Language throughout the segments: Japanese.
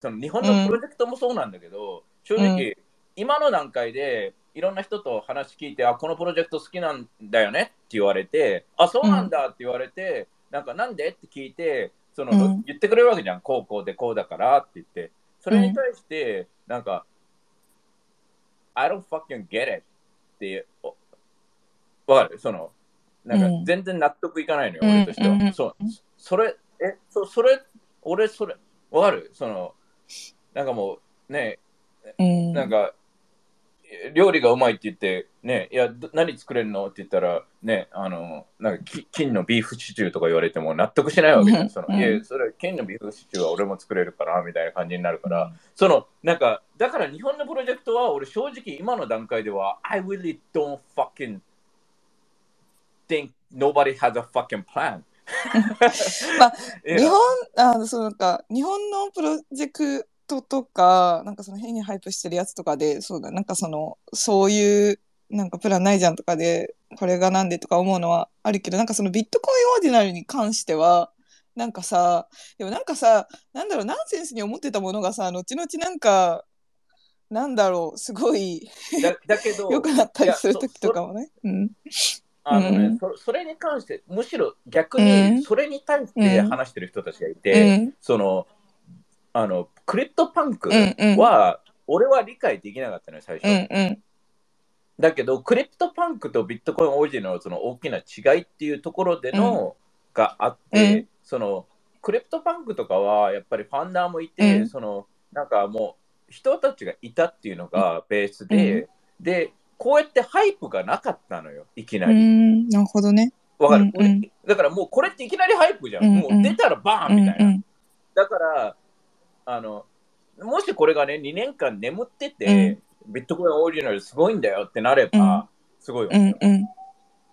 その日本のプロジェクトもそうなんだけど、正直、今の段階でいろんな人と話聞いて、あ、このプロジェクト好きなんだよねって言われて、あ、そうなんだって言われて、なんかなんで？って聞いて、その、うん。言ってくれるわけじゃん、こうこうでこうだからって言って、それに対して、なんか、I don't fucking get it って、おわかる？その、なんかうん。全然納得いかないのよ、うん。俺としては。うん。そう、それ、え、そそれ、俺、それ、わかる？その、なんかもう、ね、うん。なんか、料理がうまいって言って、ね、いや、ど何作れるのって言ったら、ね、あの、なんか、き金のビーフシチューとか言われても納得しないわけじゃ。うんんその、うんいや、それ、金のビーフシチューは俺も作れるから、みたいな感じになるから、その、なんか、だから日本のプロジェクトは、俺正直今の段階では、I really don't fucking think nobody has a fucking plan. まあ日本あのそうなんか日本のプロジェクトとかなんかその変にハイプしてるやつとかでそうだなんかそのそういうなんかプランないじゃんとかでこれがなんでとか思うのはあるけどなんかそのビットコインオーディナルに関してはなんかさでもなんかさなんだろうナンセンスに思ってたものがさ後々なんかなんだろうすごいだだけど、良くなったりする時とかもね。うんあのね、うん。そそれに関して、むしろ逆うにん。それに対して話してる人たちがいうて、ん。そのあのクリプトパンクうんうん。は、俺は理解できなかったのよ、最初。うんうん。だけど、クリプトパンクとビットコインオーディナルのその大きな違いっていうところでの、があって、うん。そのクリプトパンクとかはやっぱりファウンダーもいて、うん。そのなんかもう人たちがいたっていうのがベースで、で、こうやって hype がなかったのよ、いきなうり。んなるほどね。わかる、うんうん。だからもうこれっていきなり hype じゃん。うんうん。もう出たらバーンみたいな。うんうんだから、あの、もしこれがね、2年間眠ってて、ビットコインオーディナルすごいんだよってなれば、すごいわけよ、うんうん。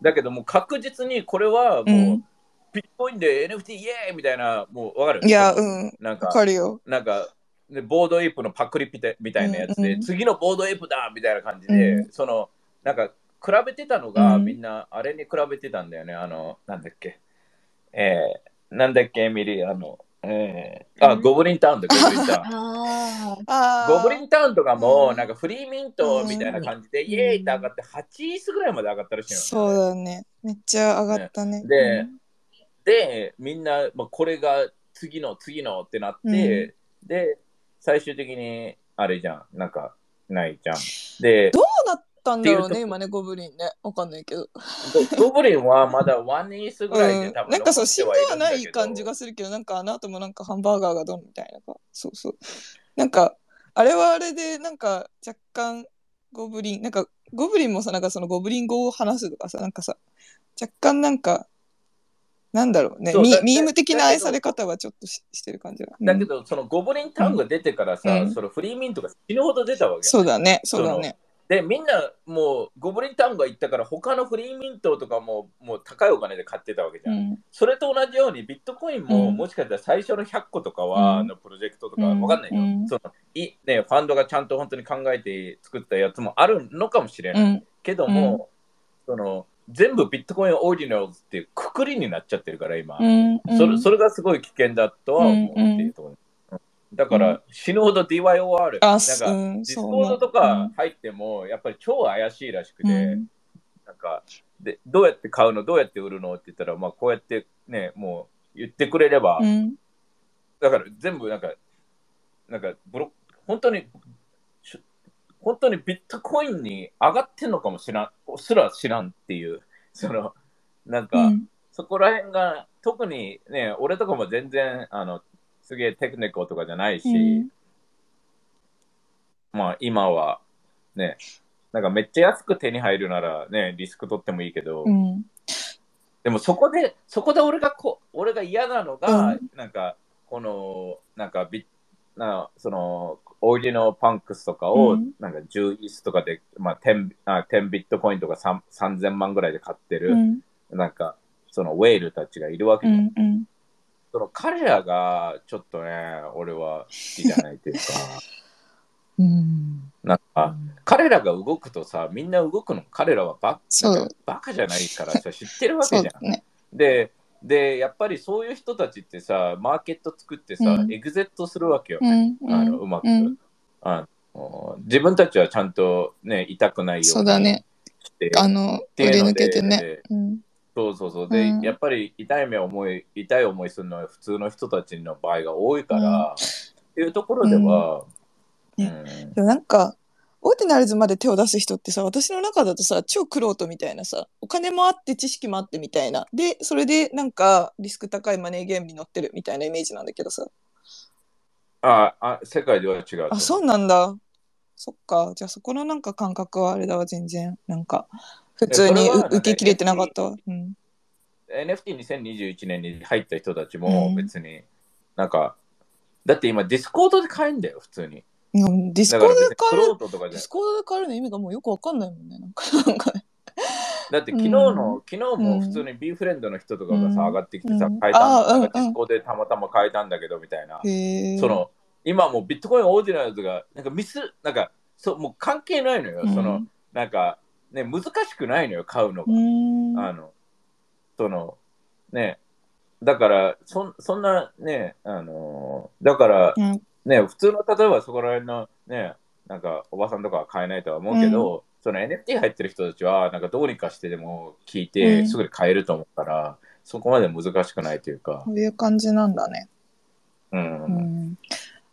だけどもう確実にこれはもう、うん。ビットコインで NFT イエーイみたいな、もうわかる？いや、うん、わなんか、かるよ。なんか、ね、ボードエイプのパクリみたいみたいなやつで、うんうん。次のボードエイプだみたいな感じで、うその、なんか、比べてたのが、うん。みんな、あれに比べてたんだよね。あの、なんだっけ。えー、なんだっけ、エミリー、あの、えー、あ、うん。ゴブリンタウンだ、ゴブリンタウン。ああゴブリンタウンとかも、うん。なんかフリーミントみたいな感じで、イエーイって上がって、8位数ぐらいまで上がったらしいの、そうだね。めっちゃ上がったね。でで、みんな、まあ、これが次の次のってなって、で、最終的に、あれじゃん、なんか、ないじゃん。で、どうなったんだろうね、今ね、ゴブリンね。わかんないけど。ゴゴブリンはまだワンイースぐらいでうん、多分なんかそう、死んではない感じがするけど、なんかあの後もなんかハンバーガーがどんみたいなか。そうそう。なんか、あれはあれで、なんか若干、ゴブリン、なんか、ゴブリンもさ、なんかそのゴブリン語を話すとかさ、なんかさ、若干なんか、なんだろうね、うだミーム的な愛され方はちょっとししてる感じが。うんだけど、そのゴブリンタウンが出てからさ、うんそのフリーミントが死ぬほど出たわけよそうだね、そうだね。で、みんなもうゴブリンタウンが行ったから、他のフリーミントとかももう高いお金で買ってたわけじゃん。うんそれと同じようにビットコインも、うんもしかしたら最初の100個とかは、うんのプロジェクトとかうんわかんないよ、うんそのいね。ファンドがちゃんと本当に考えて作ったやつもあるのかもしれない。うんけども、その全部ビットコインオーディナルズっていうくくりになっちゃってるから今、うんそれそれがすごい危険だとは思うっていうところ、う。んだから、うん死ぬほど DYOR あ、なんすか、うん、ディスコードとか入ってもやっぱり超怪しいらしくて、うん。なんかでどうやって買うの？どうやって売るの？って言ったら、まあ、こうやってねもう言ってくれれば、うん。だから全部なんかなんかブロ本当にし本当にビットコインに上がってんのかもしらんすら知らんっていう。そのなんか、うん。そこら辺が特にね俺とかも全然あのすげえテクニカルとかじゃないし、うん。まあ今はねなんかめっちゃ安く手に入るならねリスク取ってもいいけど、うん。でもそこで、そこで俺がこ、俺が嫌なのが、うん。なんか、この、なんかビ、なその、オリジナルパンクスとかを、うん。なんか10イースとかで、まあ10、あ10ビットコインとか3 3000万ぐらいで買ってる、うん。なんか、そのウェールたちがいるわけうじゃん。んうん。その彼らが、ちょっとね、俺は好きじゃないというか、うん。なんか、彼らが動くとさ、みんな動くの、彼らはババカじゃないからさ、知ってるわけじゃん。ね。で、で、やっぱりそういう人たちってさ、マーケット作ってさ、うんエグゼットするわけよ。うんうんあのうまく、うんあの。自分たちはちゃんとね、痛くないようにそうだね。あの、売り抜けてね。うん。そうそうそう。で、うんやっぱり痛い目を思い、痛い思いするのは普通の人たちの場合が多いから、っていうところでは、うんなんか、オーディナルズまで手を出す人ってさ、私の中だとさ、超クロートみたいなさ、お金もあって知識もあってみたいな。で、それでなんかリスク高いマネーゲームに乗ってるみたいなイメージなんだけどさ。ああ、世界では違う。あ、そうなんだ。そっか。じゃあそこのなんか感覚はあれだわ、全然。なんか、普通に受けきれてなかったわ。うん。NFT2021 年に入った人たちもうん別に、なんか、だって今ディスコードで買えんだよ、普通に。うんディスだコードで買えるロートとかじゃディスコードで買えるの意味がもうよくわかんないもんね。なんか、なんかね。だって昨日の、うん昨日も普通に B フレンドの人とかがさ、うん上がってきてさ、うん買えたんだ、あーうんなんかディスコでたまたま買えたんだけどみたいな。へえ。その、今もうビットコインオーディナルズが、なんかミス、なんか、そうもう関係ないのよ。うんその、なんか、ね、難しくないのよ、買うのうが。ん。あの、その、ね、だから、そんそんなね、あの、だから、うんね、普通の、例えばそこら辺のね、なんかおばさんとかは買えないとは思うけど、その NFT 入ってる人たちは、なんかどうにかしてでも聞いうて、んすぐに買えると思うから、そこまで難しくないというか、こういう感じなんだね。うん。うん。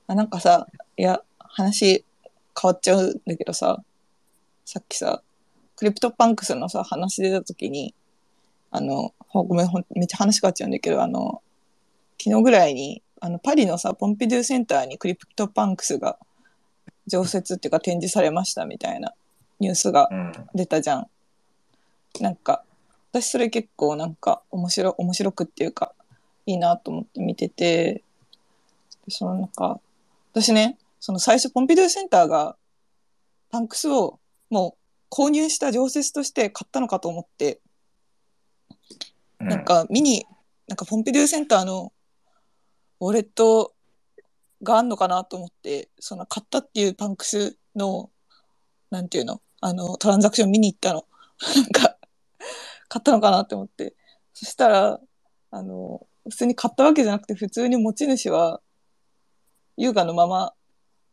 あなんかさ、いや、話変わっちゃうんだけどさ、さっきさ、クリプトパンクスのさ、話出た時に、あの、ほごめん、ほんめっちゃ話変わっちゃうんだけど、あの、昨日ぐらいに、あの、パリのさ、ポンピドゥセンターにクリプトパンクスが常設っていうか展示されましたみたいなニュースがうん。出たじゃん。なんか、私それ結構なんか面白い、面白くっていうか、いいなと思って見てて、でそのなんか、私ね、その最初ポンピドゥセンターがパンクスをもう購入した常設として買ったのかと思って、うなん、か見に、なんかポンピドゥセンターのウォレットがあんのかなと思って、その買ったっていうパンクスの、なんていうの、あの、トランザクション見に行ったの。なんか、買ったのかなって思って。そしたら、あの、普通に買ったわけじゃなくて、普通に持ち主は、優雅のまま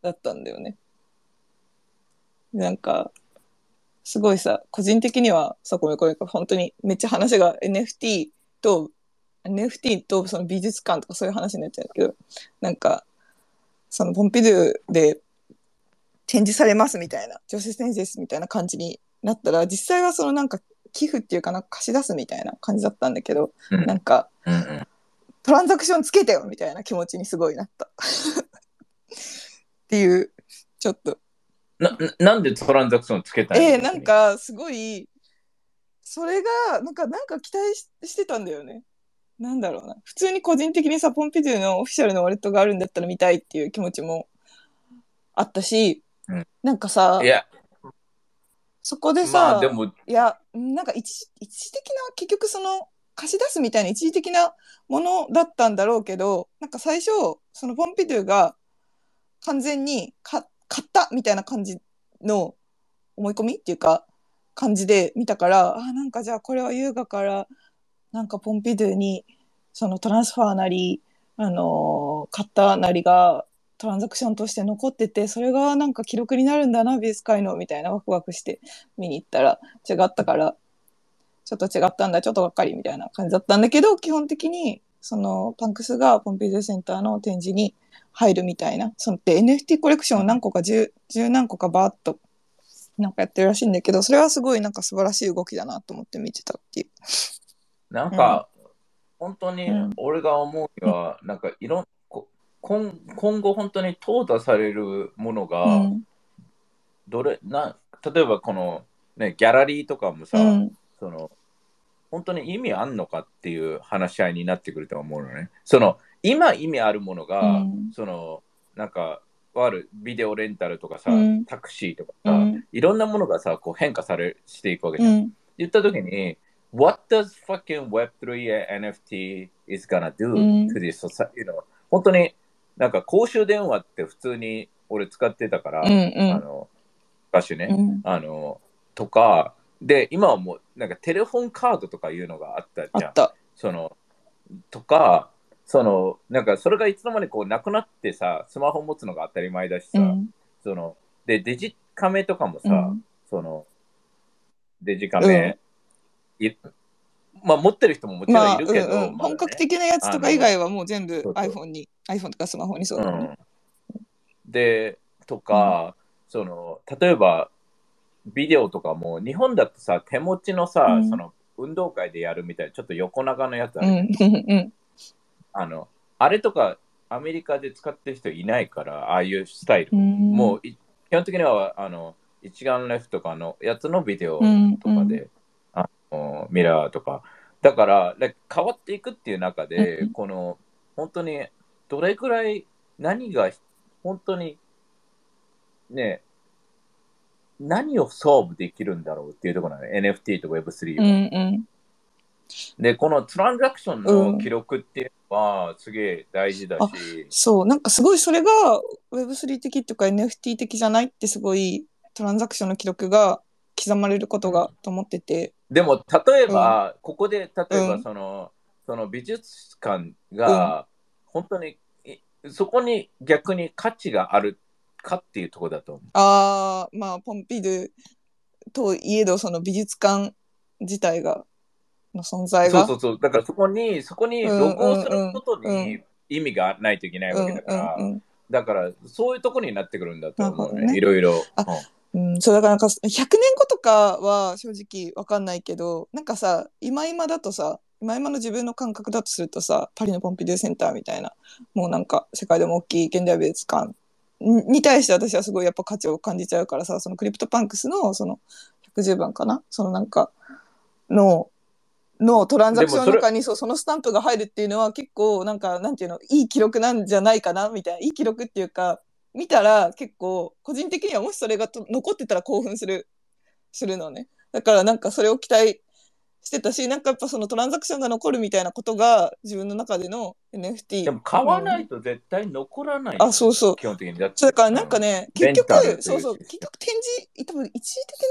だったんだよね。なんか、すごいさ、個人的には、さ、ごめんごめん、本当にめっちゃ話が NFT と、NFT とその美術館とかそういう話になっちゃうんだけど、なんか、そのポンピドゥで展示されますみたいな、常設展示ですみたいな感じになったら、実際はそのなんか寄付っていうかなんか貸し出すみたいな感じだったんだけど、うんなんかうんうんトランザクションつけてよみたいな気持ちにすごいなった。っていう、ちょっと。なななんでトランザクションつけたえー、なん、かすごい、それが、なんか、なんか期待ししてたんだよね。なんだろうな。普通に個人的にさ、ポンピドゥのオフィシャルのウォレットがあるんだったら見たいっていう気持ちもあったし、うんなんかさい、や、そこでさ、まあでも、いや、なんか一時一時的な、結局その、貸し出すみたいな一時的なものだったんだろうけど、なんか最初、そのポンピドゥが完全にか買ったみたいな感じの思い込みっていうか、感じで見たから、あ、なんかじゃあこれは優雅から、なんかポンピドゥに、そのトランスファーなり、あのー買ったなりが、トランザクションとして残ってて、それがなんか記録になるんだな、美術界の、みたいなワクワクして見に行ったら違ったから、ちょっと違ったんだ、ちょっとがっかりみたいな感じだったんだけど、基本的に、そのパンクスがポンピドゥセンターの展示に入るみたいな、そので NFT コレクションを何個か十、十何個かバーっとなんかやってるらしいんだけど、それはすごいなんか素晴らしい動きだなと思って見てたっていう。なんか、本当にうん俺が思うには、なんかいろんこ今今後本当に淘汰されるものが、うん。どれな例えばこの、ね、ギャラリーとかもさ、うん。その本当に意味あんのかっていう話し合いになってくると思うのね。その今意味あるものが、うんそのなんかあるビデオレンタルとかさ、うんタクシーとかさ、うん。いろんなものがさこう変化されしていくわけじゃん。うん。言った時に、What does fucking Web3 NFT is gonna do うん to this society? You know? 本当になんか公衆電話って普通に俺使ってたから、うん。うん。あの昔ね、うん。あのとかで今はもうなんかテレフォンカードとかいうのがあったじゃんあった。そのとか、その、なんかそれがいつの間にこうなくなってさ、スマホ持つのが当たり前だしさ、うんその、で、デジカメとかもさ、うんその、デジカメ、いまあ持ってる人ももちろまあ、んいるけど、うんうん。まだね。本格的なやつとか以外はもう全部そうそう iPhone に、iPhone とかスマホにそうだね。うん、で、とか、その、例えば、ビデオとかも、日本だとさ、手持ちのさ、うん。その、運動会でやるみたいな、ちょっと横長のやつある、あの、あれとか、アメリカで使ってる人いないから、ああいうスタイル。うん。もうい、基本的には、あの、一眼レフとかのやつのビデオうんとかで、ミラーとか。だから、変わっていくっていう中で、うんこの、本当に、どれくらい、何が、本当に、ね、何をソーブできるんだろうっていうところなのね。NFT と Web3 は。うんうんで、このトランザクションの記録っていうのは、すげえ大事だし、そう、なんかすごいそれが Web3 的っていうか NFT 的じゃないってすごいトランザクションの記録が刻まれることがと思ってて。でも、例えば、ここで、例えば、うんその、その美術館が、本当に、いそこに逆に価値があるかっていうところだと思う。ああ、まあ、ポンピドゥといえど、その美術館自体が、の存在が。そうそうそう。だからそこに、そこにロゴをすることに意味がないといけないわけだから、だからそういうところになってくるんだと思うね。ねいろいろ。あうんうん、そうだからなんか100年後とかは正直わかんないけどなんかさ今今だとさ今今の自分の感覚だとするとさパリのポンピドゥセンターみたいなもうなんか世界でも大きい現代美術館にに対して私はすごいやっぱ価値を感じちゃうからさそのクリプトパンクスのその110番かなそのなんかののトランザクションの中にそうそのスタンプが入るっていうのは結構なんかなんていうのいい記録なんじゃないかなみたいないい記録っていうか見たら結構個人的にはもしそれがと残ってたら興奮するするのね。だからなんかそれを期待してたしなんかやっぱそのトランザクションが残るみたいなことが自分の中での NFT でも買わないと絶対残らない。あそうそう。基本的に。だってそうだからなんかね、うん結局そうそう。結局展示多分一時的な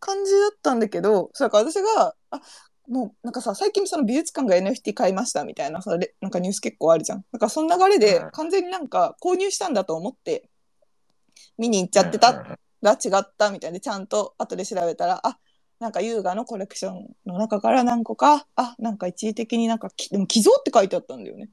感じだったんだけどそうだから私があもうなんかさ最近その美術館が NFT 買いましたみたいなさレなんかニュース結構あるじゃん。だからその流れでうん。完全になんか購入したんだと思って見に行っちゃってたが違ったみたいでちゃんと後で調べたらあなんか優雅のコレクションの中から何個かあなんか一時的になんかきでも寄贈って書いてあったんだよね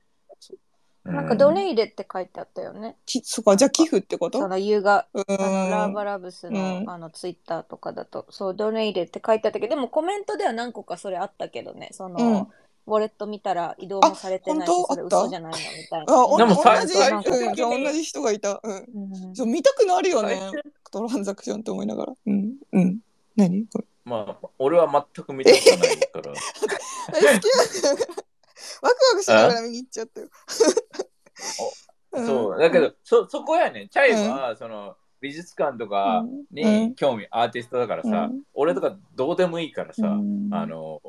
なんかドネイレって書いてあったよね。きそっかじゃあ寄付ってこと？その優雅、うあのラーバラブスの,、うんあのツイッターとかだと、そう、ドネイレって書いてあったけど、でもコメントでは何個かそれあったけどね、その、うんウォレット見たら移動もされてないしあ、本当？それ嘘じゃないのみたいな。あ、おでも同じ、うん、じゃ同じ人がいた。うん。うんそう見たくなるよね。トランザクションって思いながら。うん。うん。何？これ。まあ、俺は全く見たことないから。好きなんだよ。ワクワクしながら見に行っちゃったよ。そう、だけど、そ、そこやねん。チャイは、その、美術館とかうん。に興味、アーティストだからさ、うん。俺とかどうでもいいからさ、うん。あの、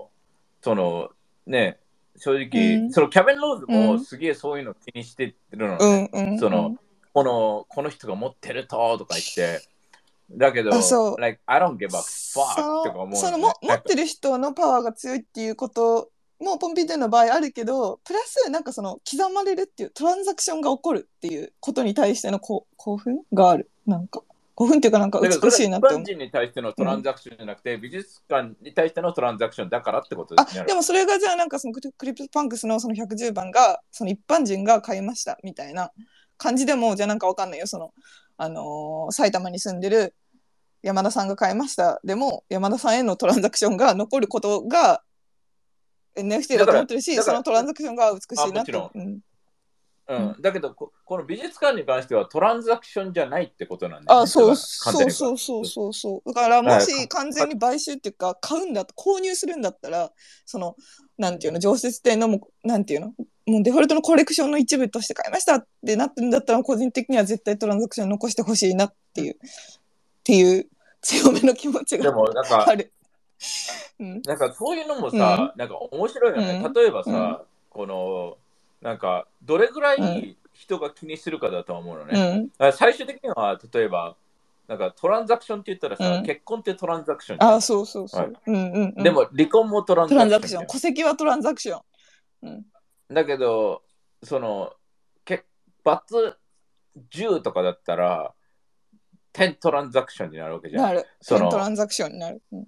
その、ね、正直、うん。そのキャベン・ローズもうん。すげえそういうの気にしてるのうね。その、この、この人が持ってるととか言って、だけど、あそう。like, I don't give a そ fuck とか思うのね、のそのも持ってる人のパワーが強いっていうこともポンピーテンの場合あるけどプラスなんかその刻まれるっていうトランザクションが起こるっていうことに対してのこう興奮がある。なんか興奮っていうかなんか美しいなって思う。一般人に対してのトランザクションじゃなくて、美術館に対してのトランザクションだからってことですね。あでもそれがじゃあなんかそのクリクリプトパンクスのその110番がその一般人が買いましたみたいな感じでもじゃあなんかわかんないよ。その、あのー埼玉に住んでる山田さんが買いました。でも山田さんへのトランザクションが残ることが NFT だと思ってるしそのトランザクションが美しいなってあもちうん。うん、だけどこ、この美術館に関してはトランザクションじゃないってことなんだよね。あそうそうそうそうそうそう。だからもはい。し完全に買収っていうか買うんだ購入するんだったらそのなんていうの常設店のもなんていうのもうデフォルトのコレクションの一部として買いましたってなってるんだったら個人的には絶対トランザクション残してほしいなっていうっていう強めの気持ちでがもなんか なんかそういうのもさ、なんか面白いよね。うん例えばさ、この、なんか、どれぐらい人が気にするかだと思うのうね。最終的には、例えば、なんかトランザクションって言ったらさ、うん結婚ってトランザクションあそうそうそう、はいうんうんうん、でも離婚もトランザクション。戸籍はトランザクションうん。だけど、その、けバツ10とかだったら、10トランザクションになるわけじゃん。なる。そのトランザクションになる。うん。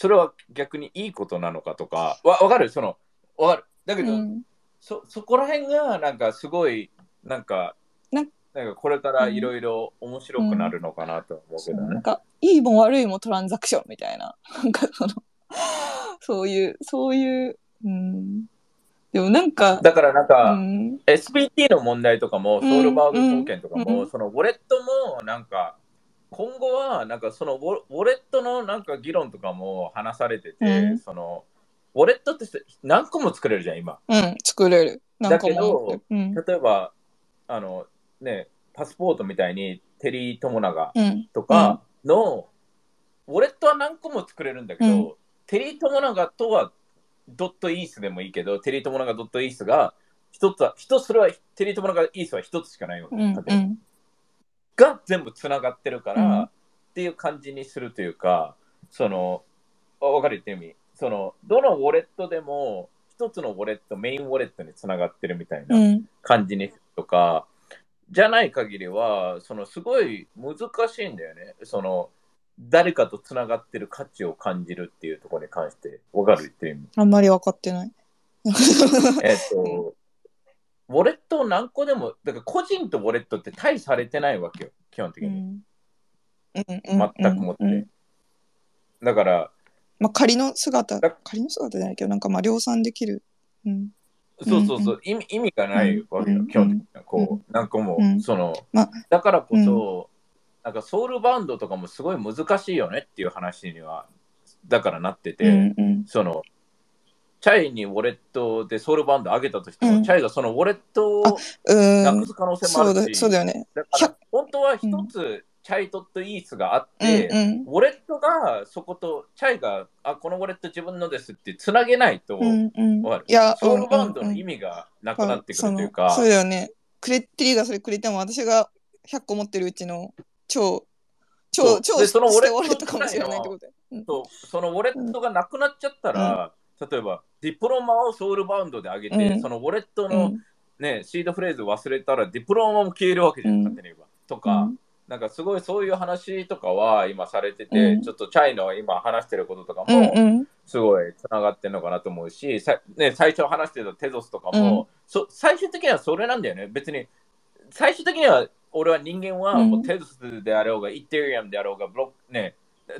それは逆にいいことなのかとか、わわかる？その、わかる。だけど、うんそそこら辺がなんかすごいなんかななんかこれからいろいろ面白くなるのかなと思うけどね。そうなんか、いいも悪いもトランザクションみたいな。なんかその、そういう、そういう、うん。でもなんか、だからなんうか、ん。SPT の問題とかも、うんソウルバーグ貢献とかも、うんそのウォレットもなんか今後はなんかそのウォレットのなんか議論とかも話されてて、うんそのウォレットって何個も作れるじゃん今。うん、作れる。だけどうん。例えばあのねパスポートみたいにテリー・トモナガうん。とかの、ウォレットは何個も作れるんだけど、うんテリー・トモナガとはドットイースでもいいけど、テリー・トモナガドットイースが一つは、一つそれはテリー・トモナガイースは一つしかないわけ、うん。が全部つながってるから、うんっていう感じにするというか、その、あわかる言ってる意味。その、どのウォレットでも一つのウォレット、メインウォレットにつながってるみたいな。うん。感じにするとか、じゃない限りは、そのすごい難しいんだよね。その誰かとつながってる価値を感じるっていうところに関して、わかる？言ってる意味。あんまり分かってない。えっと、ウォレットを何個でも、だから個人とウォレットって対されてないわけよ、基本的に。うん。うん。全くもって。うんだから、まあ、仮の姿だ、仮の姿じゃないけど、なんかまあ量産できる。うん。そうそうそう、意味意味がないわけよ、うん基本的には。こう、なんかもう、うんその、まあだからこそ、なんかソウルバンドとかもすごい難しいよねっていう話には、だからなってて、うんうん。その、チャイにウォレットでソウルバンド上げたとしても、うん。チャイがそのウォレットをうなんくす可能性もあるし、そうだよね。だから本当は一つ、チャイトとイースがあっうんて、うん。ウォレットがそこと、チャイが、あ、このウォレット自分のですってつなげないと、うんうん。わかる。いや、ソウルバンドの意味がなくなってくると。いうそか、のそうだよね。くれ、テリーがそれくれても、私が100個持ってるうちの超、超、超でそのウォレットかもしれないってことだよ。うん。そう。そのウォレットがなくなっちゃったら、例えばディプロマをソウルバウンドで上げて、うん。そのウォレットうの、ん。ねシードフレーズ忘れたらディプロマも消えるわけじゃん、うん。勝手に言えば。とか、なんかすごいそういう話とかは今されてて、うん。ちょっとチャイの今話してることとかうんもうん。すごいつながってるのかなと思うし、さね、最初話してたテゾスとかも、そ最終的にはそれなんだよね。別に最終的には俺は人間はうん。もうテゾスであろうが、イテリアムであろうが、ブロックね、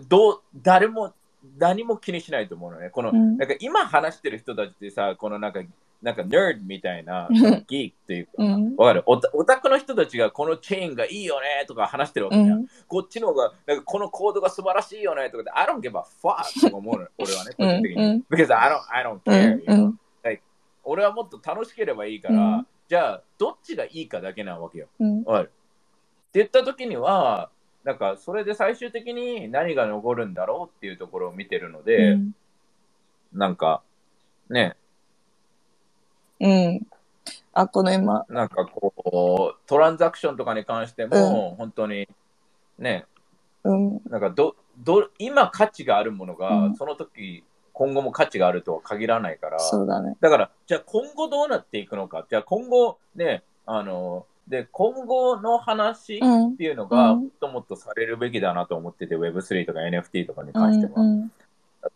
どう誰も何も気にしないと思うのね。この、うん。なんか今話してる人たちってさ、このなんか、なんかナードみたいな、うん。ギークっていうか、うん。わかる？オタオタクの人たちがこのチェーンがいいよねとか話してるわけじゃん。うん。こっちの方が、なんかこのコードが素晴らしいよねとかで、I don't give a fuck とか思うの、俺はね、個人的に。うんうん。Because I don't, I don't う care、んうん。俺はもっと楽しければいいから、うん。じゃあ、どっちがいいかだけなわけよ。うん。わかる？って言った時には、なんかそれで最終的に何が残るんだろうっていうところを見てるので、うん。なんか、ね、うん。あ、この今、なんかこう、トランザクションとかに関しても、本当に、ね、うん。なんかど、ど、今価値があるものが、うん。その時、今後も価値があるとは限らないから、そうだね。だから、じゃあ今後どうなっていくのか、じゃあ今後ね、あの、で、今後の話っうん。ていうのが、うんもっともっとされるべきだなと思ってて、Web3 とか NFT とかにう関しては。んうん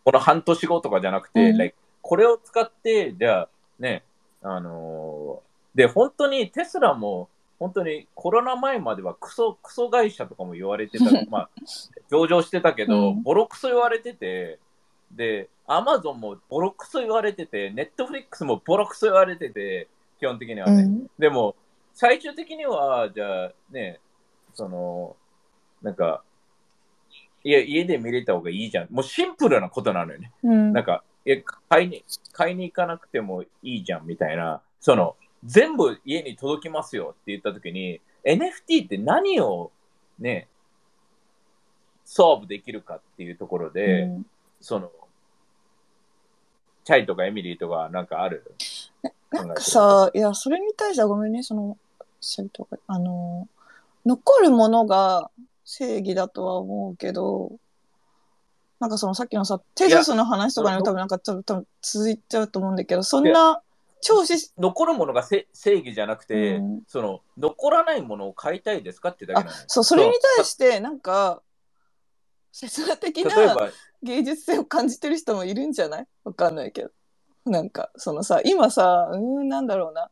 この半年後とかじゃなくて、うん like これを使って、じゃあね、あのーで、本当にテスラも、本当にコロナ前まではクソ、クソ会社とかも言われてた、まあ、上場してたけど、うんボロクソ言われてて、で、アマゾンもボロクソ言われてて、ネットフリックスもボロクソ言われてて、基本的にはね。うん。でも、最終的には、じゃあね、その、なんか、いや、家で見れた方がいいじゃん。もうシンプルなことなのよね。うんなんか、え、買いに、買いに行かなくてもいいじゃんみたいな、その、全部家に届きますよって言ったときに、NFT って何をね、ソーブできるかっていうところで、うんその、チャイとかエミリーとかなんかある？なんかさ、いや、それに対してはごめんね、その、あの、残るものが正義だとは思うけど、なんかそのさっきのさ、テゾスの話とかにも多分なんか多分多分続いちゃうと思うんだけど、そんな超し、残るものがせ正義じゃなくて、うんその残らないものを買いたいですかってだけな。そう、それに対してなんか、切な的な芸術性を感じてる人もいるんじゃない？わかんないけど。なんか、そのさ、今さ、うーん、なんだろうな。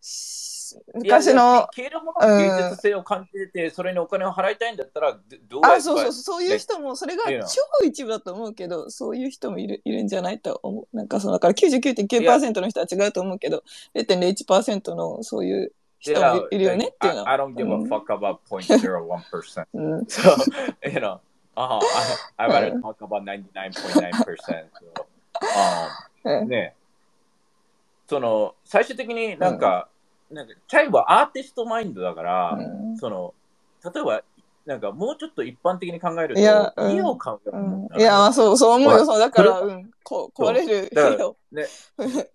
し昔のや、消えるものに芸術性を感じてて、それにお金を払いたいんだったら、どうあ、そうそうそう、そういう人も、それが超一部だと思うけど、そういう人もいるいるんじゃないと思う。なんかその、だから99.9%の人は違うと思うけど、0.01%のそういう人もいいるよねっていうの I, I don't give う a ん fuck about 0.01%. うん。So, you know, uh, I, I rather talk about 99.9%. So, え um, ね。その、最終的になんか、なんか、チャイはアーティストマインドだから、うん。その、例えば、なんかもうちょっと一般的に考えると、いやうん。家を買うよ、うん、いや、まあそう、そう思うよ。そう、だから、そうん、こ壊れるだからよ。ね、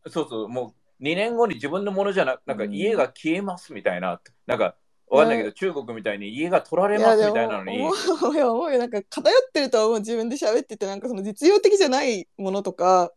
そうそう、もう2年後に自分のものじゃなく、なんかうん家が消えますみたいな、なんかわかんないけど、中国みたいに家が取られますみたいなのに、思うよ、思うよ。なんか偏ってるとは思う。自分で喋ってて、なんかその実用的じゃないものとか、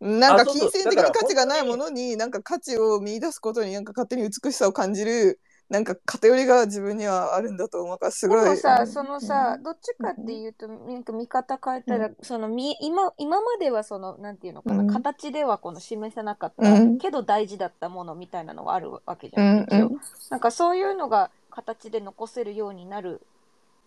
なんか金銭的に価値がないものに、なんか価値を見出すことに、なんか勝手に美しさを感じる、なんか偏りが自分にはあるんだと思うから、すでごい。もさ、うん。そのさ、どっちかっていうと、なんか見方変えたら、そのみ今今まではその、なんていうのかな、うん。形ではこの示せなかった、うん。けど大事だったものみたいなのがあるわけじゃ。うんん、一応。うん。なんかそういうのが形で残せるようになる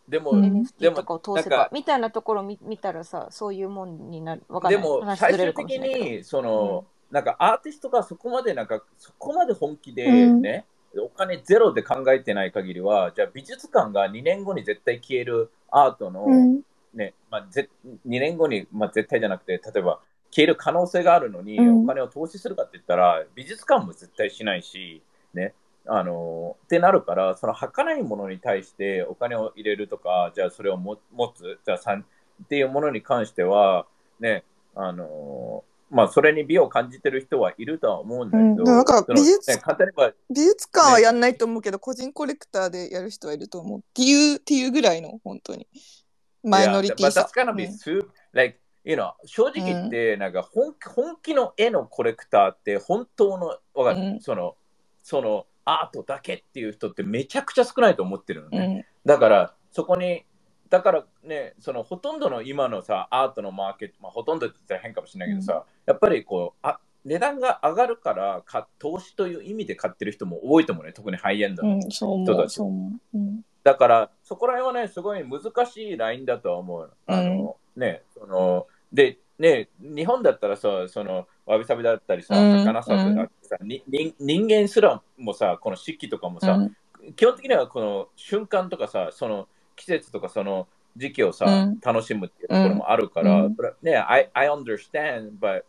でも、うん NFT とかを通せばみたいなところを見見たらさ、そういうもんになる。わかんない。でも最終的に、その、なんかアーティストがそこまでなんか、そこまで本気でうん。ね、お金ゼロで考えてない限りは、じゃあ美術館が2年後に絶対消えるアートの、うん。ね、まあ、ぜ2年後に、まあ、絶対じゃなくて、例えば消える可能性があるのに、うん。お金を投資するかって言ったら、美術館も絶対しないし、ね、あのってなるから、その儚いものに対してお金を入れるとか、じゃあそれをも持つ、じゃあさんっていうものに関しては、ね、あのまあ、それに美を感じてる人はいるとは思うんだけど、うんだからその美術美術館はやんないと思うけど、個人コレクターでやる人はいると思う。っていう、っていうぐらいの、本当に。マイノリティ Yeah, but さ that's。gonna be うん super, like, you know, 正直言って、なんか本本気の絵のコレクターって本当の、わかる、うんその、そのアートだけっていう人ってめちゃくちゃ少ないと思ってるのね。うんだから、そこに、だからね、そのほとんどの今のさ、アートのマーケット、まあ、ほとんどって言ったら変かもしれないけどさ、やっぱりこう、あ値段が上がるからか、投資という意味で買ってる人も多いと思うね、特にハイエンドの。人たちそう思う。うんだから、そこら辺はね、すごい難しいラインだとは思う。あの、ね、その、で、ね、日本だったらさ、その、わびさびだったりさ、うん儚さだってさ、に人人間すらもさ、この四季とかもさ、うん。基本的にはこの瞬間とかさ、その季節とかその時期をさ、うん。楽しむっていうところもあるから、ね、I, I understand, but,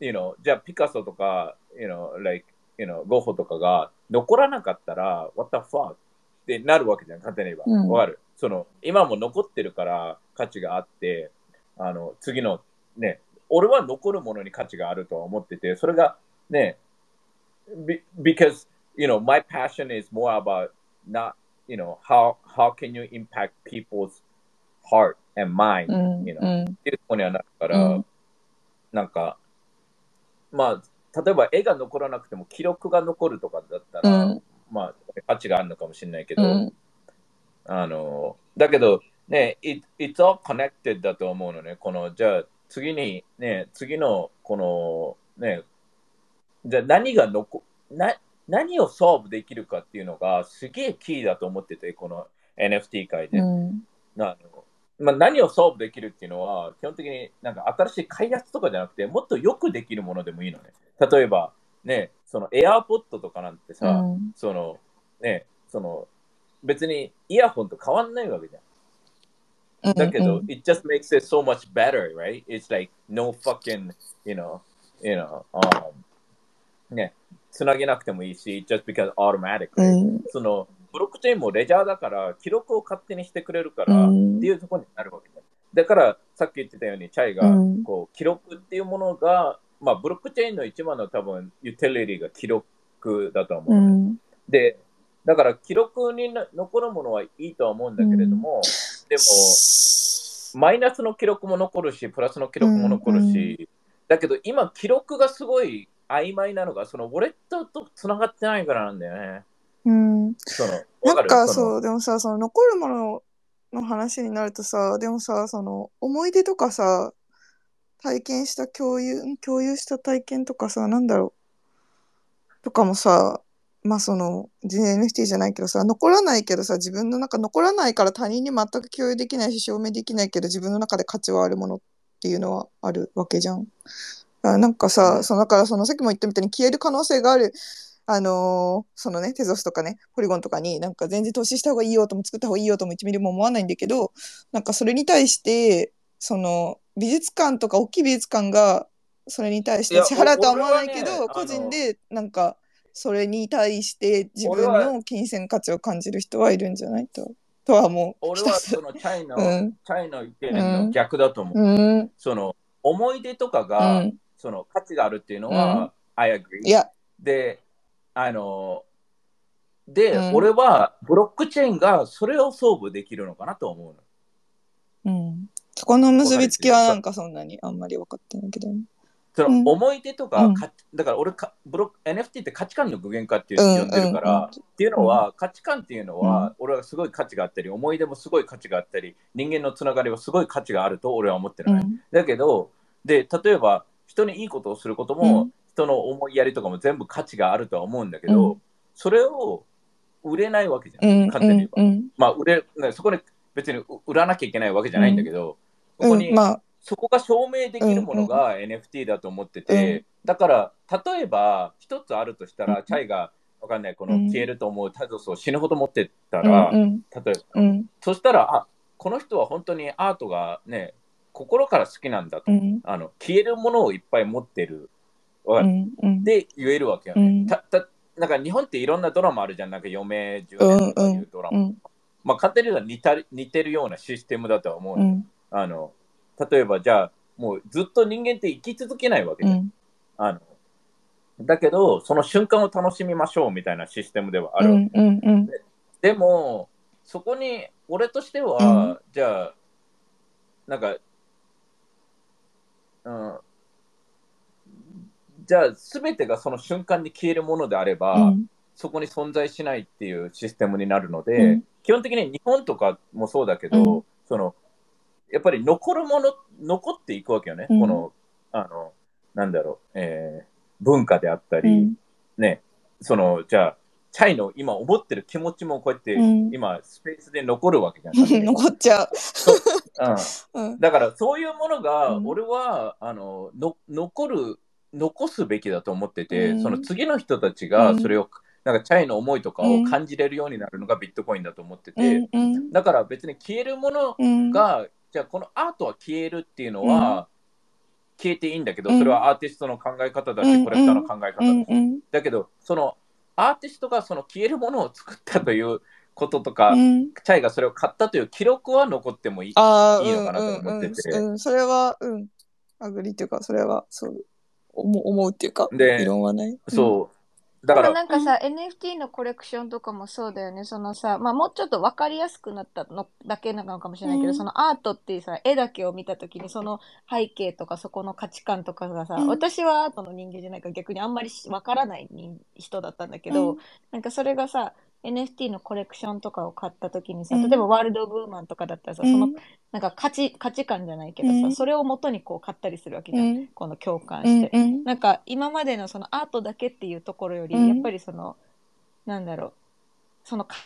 you know, じゃあピカソとか、you know, like, you know, ゴッホとかが残らなかったら、what the fuck? ってなるわけじゃん、簡単に言えば。うん。わ、かる？その、今も残ってるから価値があって、あの、次の、ね、俺は残るものに価値があるとは思ってて、それがね、be- because, you know, my passion is more about not, you know, how, how can you impact people's heart and mind, うん you know, うんっていうところにはなるから、うんなんか、まあ、例えば絵が残らなくても記録が残るとかだったら、うんまあ、価値があるのかもしれないけど、うんあの、だけど、ね、it, it's all connected だと思うのね。この、じゃあ、次に、ね、次の、この、ね、じゃあ何が残、な、何をソーブできるかっていうのが、すげえキーだと思ってて、この NFT 界で。うんなのまあ、何をソーブできるっていうのは、基本的になんか新しい開発とかじゃなくて、もっとよくできるものでもいいのね。例えば、ね、その AirPod とかなんてさ、うんその、ね、その、別にイヤホンと変わんないわけじゃん。だけど、うん it just makes it so much better, right? It's like no fucking, you know, you know, um, ね、つなげなくてもいいし、just because automatic. う?んその、ブロックチェーンもレジャーだから、記録を勝手にしてくれるから、うんっていうところになるわけだ。だから、さっき言ってたように、チャイが、うんこう、記録っていうものが、まあ、ブロックチェーンの一番の多分、ユーティリティが記録だと思う。うんで、だから記録にな残るものはいいとは思うんだけれども、でも、マイナスの記録も残るし、プラスの記録も残るし、だけど今、記録がすごい曖昧なのが、そのウォレットとつながってないからなんだよね。うん。そのなんかそう、でもさ、その残るものの話になるとさ、でもさ、その思い出とかさ、体験した共有、ん共有した体験とかさ、なんだろう？とかもさ、まあその、NFT じゃないけどさ、残らないけどさ、自分の中残らないから他人に全く共有できないし、証明できないけど、自分の中で価値はあるものっていうのはあるわけじゃん。なんかさ、そのだからそのさっきも言ったみたいに消える可能性があるあのーそのね、テゾスとかね、ポリゴンとかになんか全然投資した方がいいよとも作った方がいいよとも1ミリも思わないんだけど、なんかそれに対して、その美術館とか大きい美術館がそれに対して支払うとは思わないけど、ね個人でなんかそれに対して自分の金銭価値を感じる人はいるんじゃないと。とはもう、俺はそのチャイの、うんチャイの意見の逆だと思う。うん、その思い出とかうが、ん、その価値があるっていうのは、うん I agree。で、あの、で、うん俺はブロックチェーンがそれを総部できるのかなと思うの。うん。そこの結びつきはなんかそんなにあんまり分かってないけどね。そのうん。思い出とか、うん。かだから俺かブロ NFT って価値観の具現化っていううん。呼んでるから、うん。っていうのは、価値観っていうのは、俺はすごい価値があったり思い出もすごい価値があったり人間のつながりはすごい価値があると俺は思ってるのね、うん。だけどで例えば人にいいことをすることも、うん。人の思いやりとかも全部価値があるとは思うんだけど、うん。それを売れないわけじゃん、うん。簡単に言えば、うん。まあ売れねそこで別に売らなきゃいけないわけじゃないんだけど、うん。ここに、うん、まあ、そこが証明できるものが NFT だと思ってて、だから例えば一つあるとしたら、うんチャイがわかんないこのうん消えると思うタゾスを死ぬほど持ってたうんら、うん。例えばうん。そしたらあこの人は本当にアートがね心から好きなんだと、うん。あの消えるものをいっぱい持ってるうん。うん。で言えるわけよね、うん。たたなんか日本っていろんなドラマあるじゃんなんか余命10年とかいうドラマ、うん。まあ簡単に似た似てるようなシステムだとは思うの、うん。あの例えばじゃあもうずっと人間って生き続けないわけじゃん、うん。あのだけどその瞬間を楽しみましょうみたいなシステムではある、うん。うん。うん。でもそこに俺としては、うんじゃあなんかうんじゃあ全てがその瞬間に消えるものであれば、うん。そこに存在しないっていうシステムになるので、うん基本的に日本とかもそうだけど、うんそのやっぱり残るもの残っていくわけよね、うん。このあのなんだろう、えー文化であったり、うん。ね。そのじゃあチャイの今思ってる気持ちもこうやって、うん。今スペースで残るわけじゃん、勝手に残っちゃう。う。ん。うん。だからそういうものがうん。俺は、あのの残る残すべきだと思ってて、うん。その次の人たちがうん。それを、なんかチャイの思いとかを感じれるようになるのがビットコインだと思ってて、うん。うん。だから別に消えるものうん。が、じゃあこのアートは消えるっていうのは、消えていいんだけど、うんそれはアーティストの考え方だし、うんコレクターの考え方だし、うん。うん。だけどそのアーティストがその消えるものを作ったということとか、うん。チャイがそれを買ったという記録は残ってもいい。いいのかなとうん思っててうんうん、それは、うん。アグリっていうか、それは、そう、思う思うっていうか、で異論はない。そう。だだからなんかさ、NFT のコレクションとかもそうだよね。そのさ、まあもうちょっと分かりやすくなったのだけなのかもしれないけど、うん。そのアートっていうさ、絵だけを見たときにその背景とかそこの価値観とかがさ、うん。私はアートの人間じゃないから逆にあんまり分からない人人だったんだけど、うん。なんかそれがさ、NFT のコレクションとかを買ったときにさ、うん。例えばワールド・オブ・ウーマンとかだったらさ、うん。そのなんか価値価値観じゃないけどさ、うん。それを元にこう買ったりするわけじゃん。うん。この共感うして。なんか今までのそのアートだけっていうところより、うん。やっぱりそのなんだろう。そのか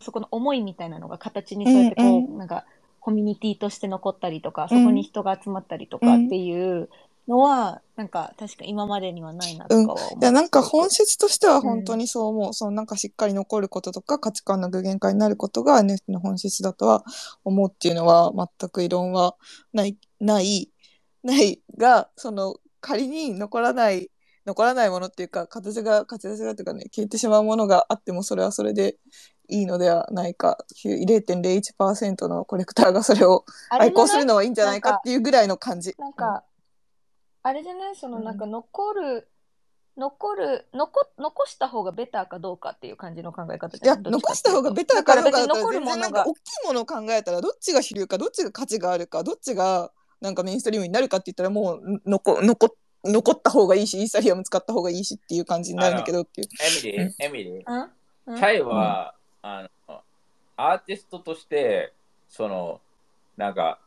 そこの思いみたいなのが形にそうやってこう、なんかコミュニティとして残ったりとか、うん。そこに人が集まったりとかっていうのは、なんか確か今までにはないなとかは思う。いやなんか本質としては本当にそう思う、そのなんかしっかり残ることとか価値観の具現化になることが NFT の本質だとは思うっていうのは全く異論はないないないがその仮に残らない残らないものっていうか形が形がというかね消えてしまうものがあってもそれはそれでいいのではないか0.01%のコレクターがそれを愛好するのはいいんじゃないかっていうぐらいの感じ。なんか、あれじゃない？そのうん。なんか残る残る残残した方がベターかどうかっていう感じの考え方いやどっちか残した方がベターかどうかだったらだから別に残る全然なんか大きいものを考えたらどっちが主流かどっちが価値があるかどっちがなんかメインストリームになるかって言ったらもう残残残った方がいいしイーサリアム使った方がいいしっていう感じになるんだけどっていう。エミリー、エミリー。うんうん？チャイは、あの、アーティストとして、その、なんか、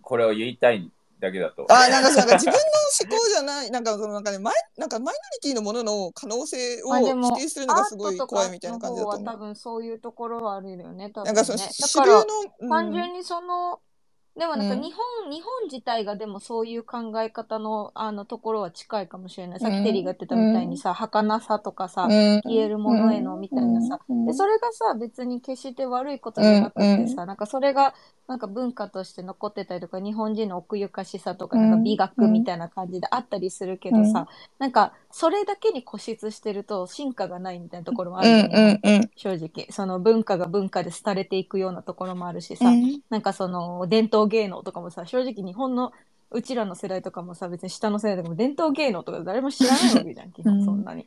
これを言いたいだけだと。あなんかなんか自分の思考じゃないなんかそのなんかねマイなんかマイノリティのものの可能性を否定するのがすごい怖いみたいな感じだとアートとかの方は多思分そういうところはあるよね。多う。分ねなんかそのだ主流の、うん単純にその、でもなんかうん日本、日本自体がでもそういう考え方のあのところは近いかもしれない。さっうんきテリーが言ってたみたいにさ、儚さとかさ、うん消えるものへのみたいなさ、うん。でそれがさ別に決して悪いことじゃなくてさ、なんかそれがなんか文化として残ってたりとか日本人の奥ゆかしさとかうんなんか美学みたいな感じであったりするけどさ、うん。なんかそれだけに固執してると進化がないみたいなところもあうんるよね、うんうん正直。その文化が文化で廃れていくようなところもあるしさ、うん。なんかその伝統芸能とかもさ正直日本のうちらの世代とかもさ別に下の世代とかも伝統芸能とか誰も知らないわけじゃん 基うん。本そんなに。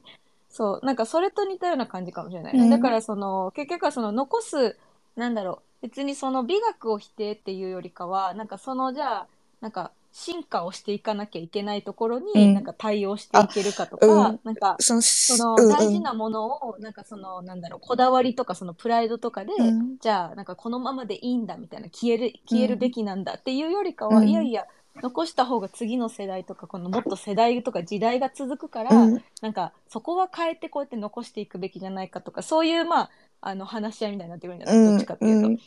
そうなんかそれと似たような感じかもしれない。だからその結局はその残すなんだろう別にその美学を否定っていうよりかはなんかそのじゃあなんか進化をしていかなきゃいけないところに、うん。なんか対応していけるかとか、あうん。なんかそのそのうんうん。大事なものをなんかそのなんだろうこだわりとかそのプライドとかで、うん。じゃあなんかこのままでいいんだみたいな消える消えるべきなんだっていうよりかは、うん。いやいや残した方が次の世代とかこのもっと世代とか時代が続くから、うん。なんかそこは変えてこうやって残していくべきじゃないかとかそういうまああの話し合いみたいになってくるんじゃない、うん。どっちかっていうと。うん。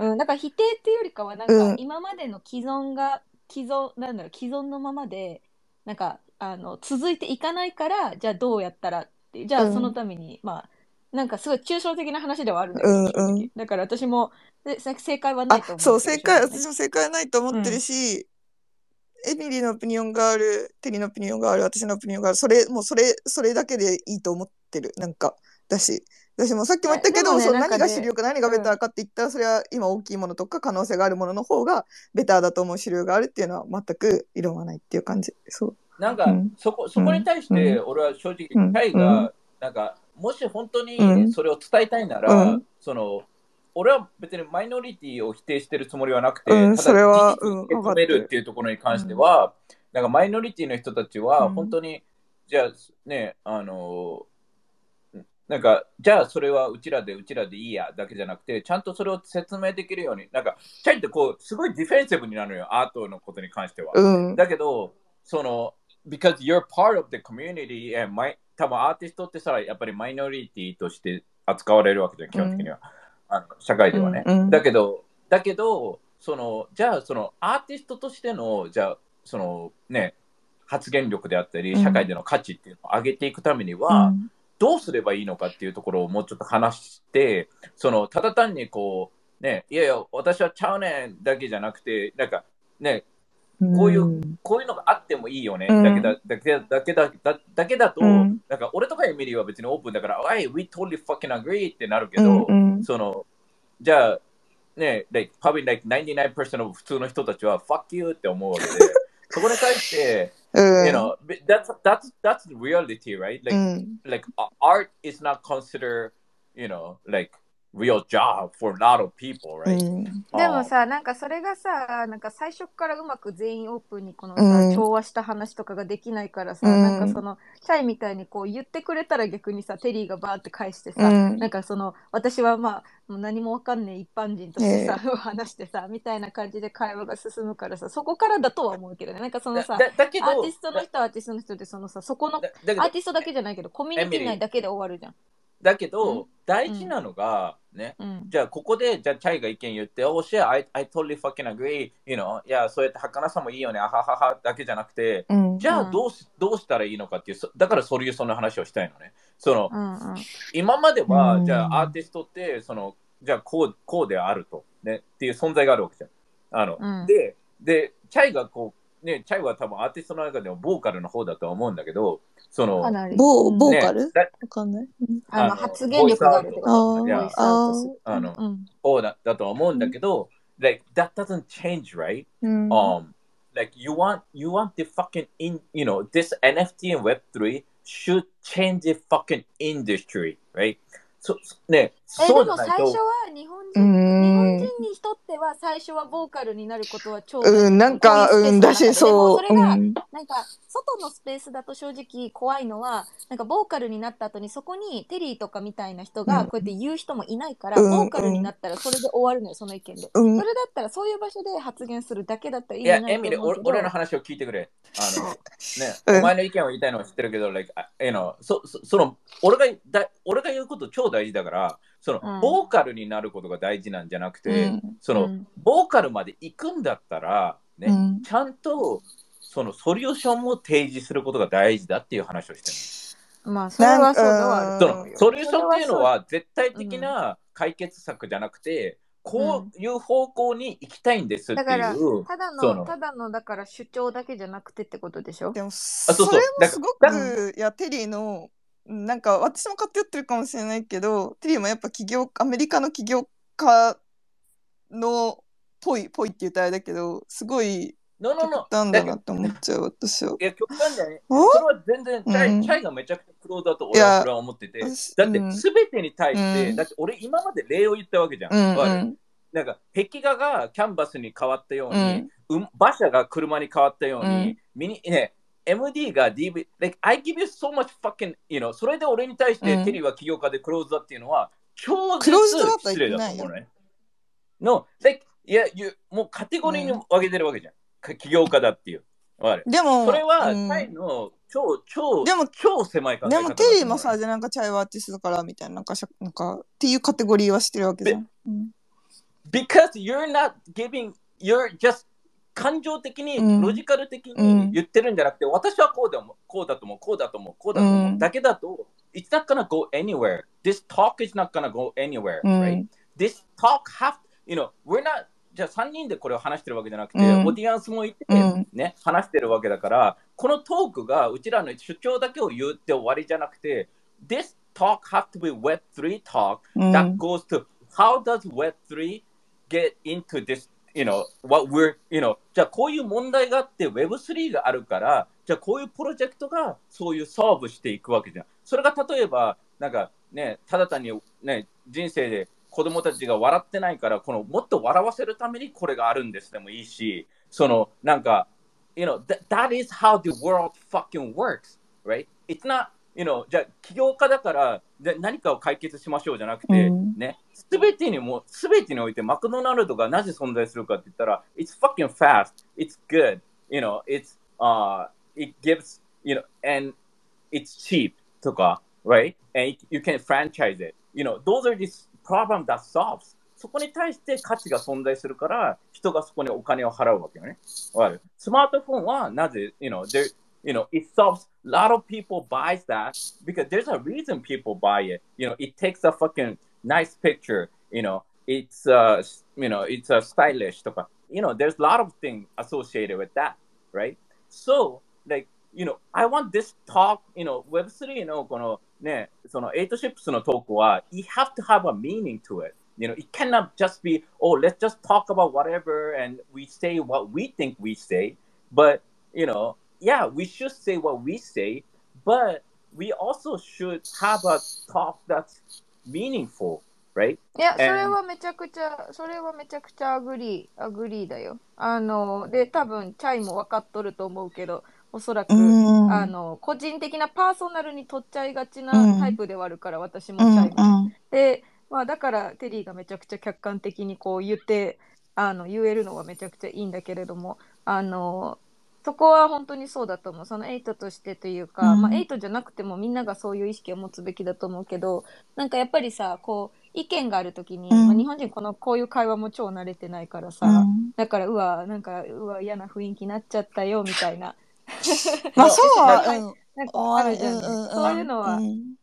うん、だから否定っていうよりかはなんうん。か今までの既存が既存なんだろう既存のままでなんかあの続いていかないからじゃあどうやったらってじゃうん。あそのために、まあなんかすごい抽象的な話ではあるんだけど、うんうん。だから私も正解はないと思あそう正解私も正解はないと思ってるし、エミリーのオピニオンがあるテリーのオピニオンがある私のオピニオンがあるそれもうそれそれだけでいいと思ってるなんかだし私もさっきも言ったけど、そうもねなんかね何が主流か何がベターかって言ったら、それは今大きいものとか可能性があるものの方がベターだと思う主流があるっていうのは全く異論はないっていう感じ。そう。なんか、うん。そこそこに対してう俺は正直、うん。チャイうんがなんかもし本当うにん。それを伝えたいなら、うん。その俺は別にマイノリティを否定してるつもりはなくて、ただうんそれは事実を受け止めるる。っていうところに関しては、なんかマイノリティの人たちはうん。本当に、じゃあねあのなんかじゃあそれはうちらでうちらでいいやだけじゃなくてちゃんとそれを説明できるようになんかチャイってこうすごいディフェンシブになるのよアートのことに関しては。うんだけど、その、because you're part of the community and マイ多分アーティストってさ、やっぱりマイノリティとして扱われるわけじゃん、基本的には。あの社会ではね。うんうんだけど、だけど、その、じゃあ、そのアーティストとしての、じゃあ、そのね、発言力であったり、うん社会での価値っていうのを上げていくためには、うんどうすればいいのかっていうところをもうちょっと話して、そのただ単にこう、ね、いやいや、私はちゃうねんだけじゃなくて、なんかね、こういうこういうのがあってもいいよね、うん。だけだだけだだけだだだけだと、うん。なんか俺とかエミリーは別にオープンだから、hey, we totally fucking agree ってなるけど、うんうん。その、じゃあ、ね、like, probably like 99% of 普通の人たちは fuck you って思うわけで、そこに対して、うん you know, that's, that's, that's reality, right? Like, ん like uh, art is not considered, you know, like real job for a lot of people, う right? んでもさなんかそれがさなんか最初からうまく全員オープンにこのさ、うん。調和した話とかができないからさ、うん。なんかそのチャイみたいにこう言ってくれたら逆にさテリーがバーって返してさ、うん。なんかその私はまあもう何もわかんねえ一般人としてさ、話してさみたいな感じで会話が進むからさそこからだとは思うけどね。なんかそのさアーティストの人はアーティストの人でそのさそこのアーティストだけじゃないけどコミュニティ内だけで終わるじゃん。だけど、うん。大事なのが、ね、うん。じゃあここで、じゃあチャイが意見言って、おしゃ、I, I totally fucking agree, you know, いや、そうやって儚さもいいよね、あはははだけじゃなくて、うん。じゃあうんどうしどうしたらいいのかっていう、そだからそういうその話をしたいのね。その、うんうん。今までは、うん。じゃあアーティストって、その、じゃあこうこうであると、ね、っていう存在があるわけじゃん。あの、うん。で、で、チャイがこう、ね、チャイは多分アーティストの中でもボーカルの方だとは思うんだけど、その、ボボーカル？だわかんない。うんあの発言力があるってあこあの、うん方だだとは思うんだけど、like, that doesn't change, right? うん。um like you want you want the fucking in you know this NFT and web3 should change the fucking industry, right? そそね、えそうでも最初と。は日本う人、日ん本人にとっては最初はボーカルになることは超うん、なんか、こうん、だし、そう。それが、う。ん。なんか外のスペースだと正直怖いのはなんかボーカルになった後にそこにテリーとかみたいな人うん。がこうやって言う人もいないから、うん。ボーカルになったらそれで終わるのよその意見で、うん。それだったらそういう場所で発言するだけだったらいいいや、なエミリー、と思うけど。俺俺の話を聞いてくれ。あの、ね、うん。お前の意見を言いたいのは知ってるけど、like, そその俺がだ俺が言うこと超大事だから、その、うん。ボーカルになることが大事なんじゃなくて、うん。その、うん。ボーカルまで行くんだったら、ね、うん。ちゃんとそのソリューションも提示することが大事だっていう話をしてる。まあそれはそそのソリューションっていうのは絶対的な解決策じゃなくて、こういう方向に行きたいんですってだからいう。ただその。のただのだから主張だけじゃなくてってことでしょ？でも、それもすごだく、いや、テリーの、なんか私も偏ってるかもしれないけど、テリーもやっぱ起業、アメリカの起業家のぽい、ぽいって言ったらあれだけど、すごいののの極端だなって思っちゃう、私は。いや、極端じゃない。お？それは全然、チャイ,、うん。チャイがめちゃくちゃ苦労だと俺は思ってて。だって、うん。すべてに対して、うん。だって俺今まで例を言ったわけじゃん。うんうん。なんか、壁画がキャンバスに変わったよううにん、うん馬車が車に変わったように、うん。ミニね、MD が DV、like, I give you so much fucking, you know, それで俺に対して、うん。テリーは起業家でクローズだっていうのは、超絶クローズドだったら失礼だと思うね。の、like, いや、you- もうカテゴリーに分けてるわけじゃん。か起業家だっていう。でも、それは、うん。タイの超、超、でも超狭いでもテリーもさ、なんかチャイはアーティストだからみたいな、なんかしゃ、なんか、っていうカテゴリーはしてるわけじゃん、because you're not giving, you're just 感情的に、うんロジカル的うんに言ってるんじゃなくて、私はこうだもこうだと思う、こうだと思う、こうだと思う、うんだけだと、it's not gonna go anywhere. This talk is not gonna go anywhere, うん right? This talk have, you know, we're not, じゃあ3人でこれを話してるわけじゃなくて、うんオーディエンスもいて、うんね、話してるわけだから、このトークがうちらの主張だけを言って終わりじゃなくて、This talk have to be Web3 talk うん that goes to how does Web3 get into this, you know, what we're, you know, じゃあこういう問題があって Web3 があるから、じゃあこういうプロジェクトがそういうソーブしていくわけじゃん。それが例えば、なんかね、ただ単にね、人生で子供たちが笑ってないから、このもっと笑わせるためにこれがあるんですでもいいし、そのなんか、you know, that, that is how the world fucking works, right? It's not, you know, じゃあ起業家だからで何かを解決しましょうじゃなくて、うんね、すべてにも、すべてにおいてマクドナルドがなぜ存在するかって言ったら、it's fucking fast, it's good, you know, it's, uh, it gives, you know, and it's cheap とか、right? And you can franchise it. You know, those are the problem that solves. そこに対して価値が存在するから、人がそこにお金を払うわけよね。わかるスマートフォンはなぜ、you know, there, you know, it solves, a lot of people buys that because there's a reason people buy it. You know, it takes a fucking nice picture, you know, it's, uh, you know, it's a stylish とか、you know, there's a lot of things associated with that, right? So, like, you know, I want this talk, you know, Web3 のこのね、その8 ships のトークは、you have to have a meaning to it. You know, it cannot just be, oh, let's just talk about whatever and we say what we think we say. But, you know, yeah, we should say what we say, but we also should have a talk that's meaningful, right? いや、それはめちゃくちゃ、それはめちゃくちゃアグリー、アグリーだよ。あの、で、多分、チャイも分かっとると思うけど、おそらく、うんあの、個人的なパーソナルに取っちゃいがちうなんタイプではあるから、私もチうんャイも。うんで、まあ、だから、テリーがめちゃくちゃ客観的にこう言って、あの、言えるのはめちゃくちゃいいんだけれども、あの、そこは本当にそうだと思う。そのエイトとしてというか、うん。まあエイトじゃなくてもみんながそういう意識を持つべきだと思うけど、なんかやっぱりさ、こう、意見があるときに、うん。まあ、日本人この、こういう会話も超慣れてないからさ、うん。だから、うわ、なんか、うわ、嫌な雰囲気になっちゃったよ、みたいな。まあそうは、なんかあるじゃん、そういうのはうん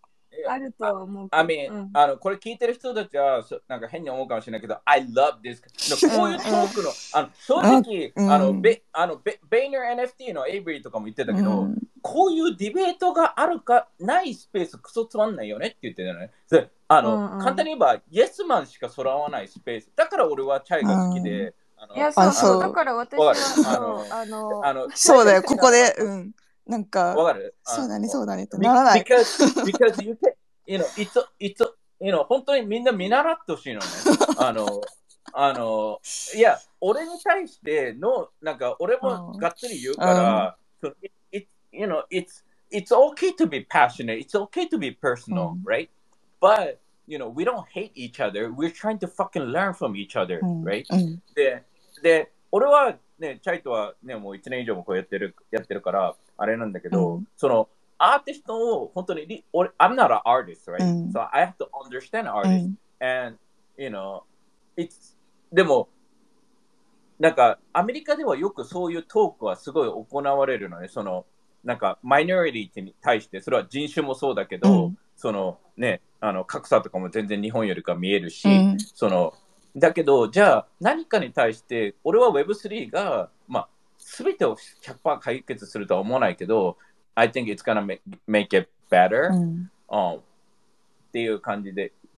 あるとは思う。I mean、うんあのこれ聞いてる人たちはそなんか変に思うかもしれないけど、I love this。こういうトークの、あの正直、うんあのベあのベベイナー NFT のエイブリーとかも言ってたけど、うんこういうディベートがあるかないスペースクソつまんないよねって言ってたよね。であの、うんうん簡単に言えば、イエスマンしか空わないスペース。だから俺はチャイが好きで、あのいや、そうだから私わは、あの、あのそうだよ、ここで、うん。なんか、わかるそうだね、そうだだねってならない。because, because you can, you know, it's, it's, you know, 本当にみんな見習ってほしいのね。あの、あの、いや、俺に対しての、なんか、俺もがっつり言うから、その it, it, you know, it's, it's okay to be passionate, it's okay to be personal, うん right? But, you know, we don't hate each other, we're trying to fucking learn from each other, うん right? うんで、で、俺はね、チャイとはね、もう1年以上もこうやってる、やってるから、あれなんだけど、うんその、アーティストを本当にリ、俺、I'm not an artist, right?、うん So I have to understand う artists. ん And, you know, it's, でも、なんか、アメリカではよくそういうトークはすごい行われるのね。その、なんか、マイノリティに対して、それは人種もそうだけど、うんそのね、あの、格差とかも全然日本よりか見えるし、うんその、だけど、じゃあ何かに対して、俺は Web3 が、まあ、すべてを100%解決するとは思わないけど、I think it's gonna make, make it better、うんうんっていう感じで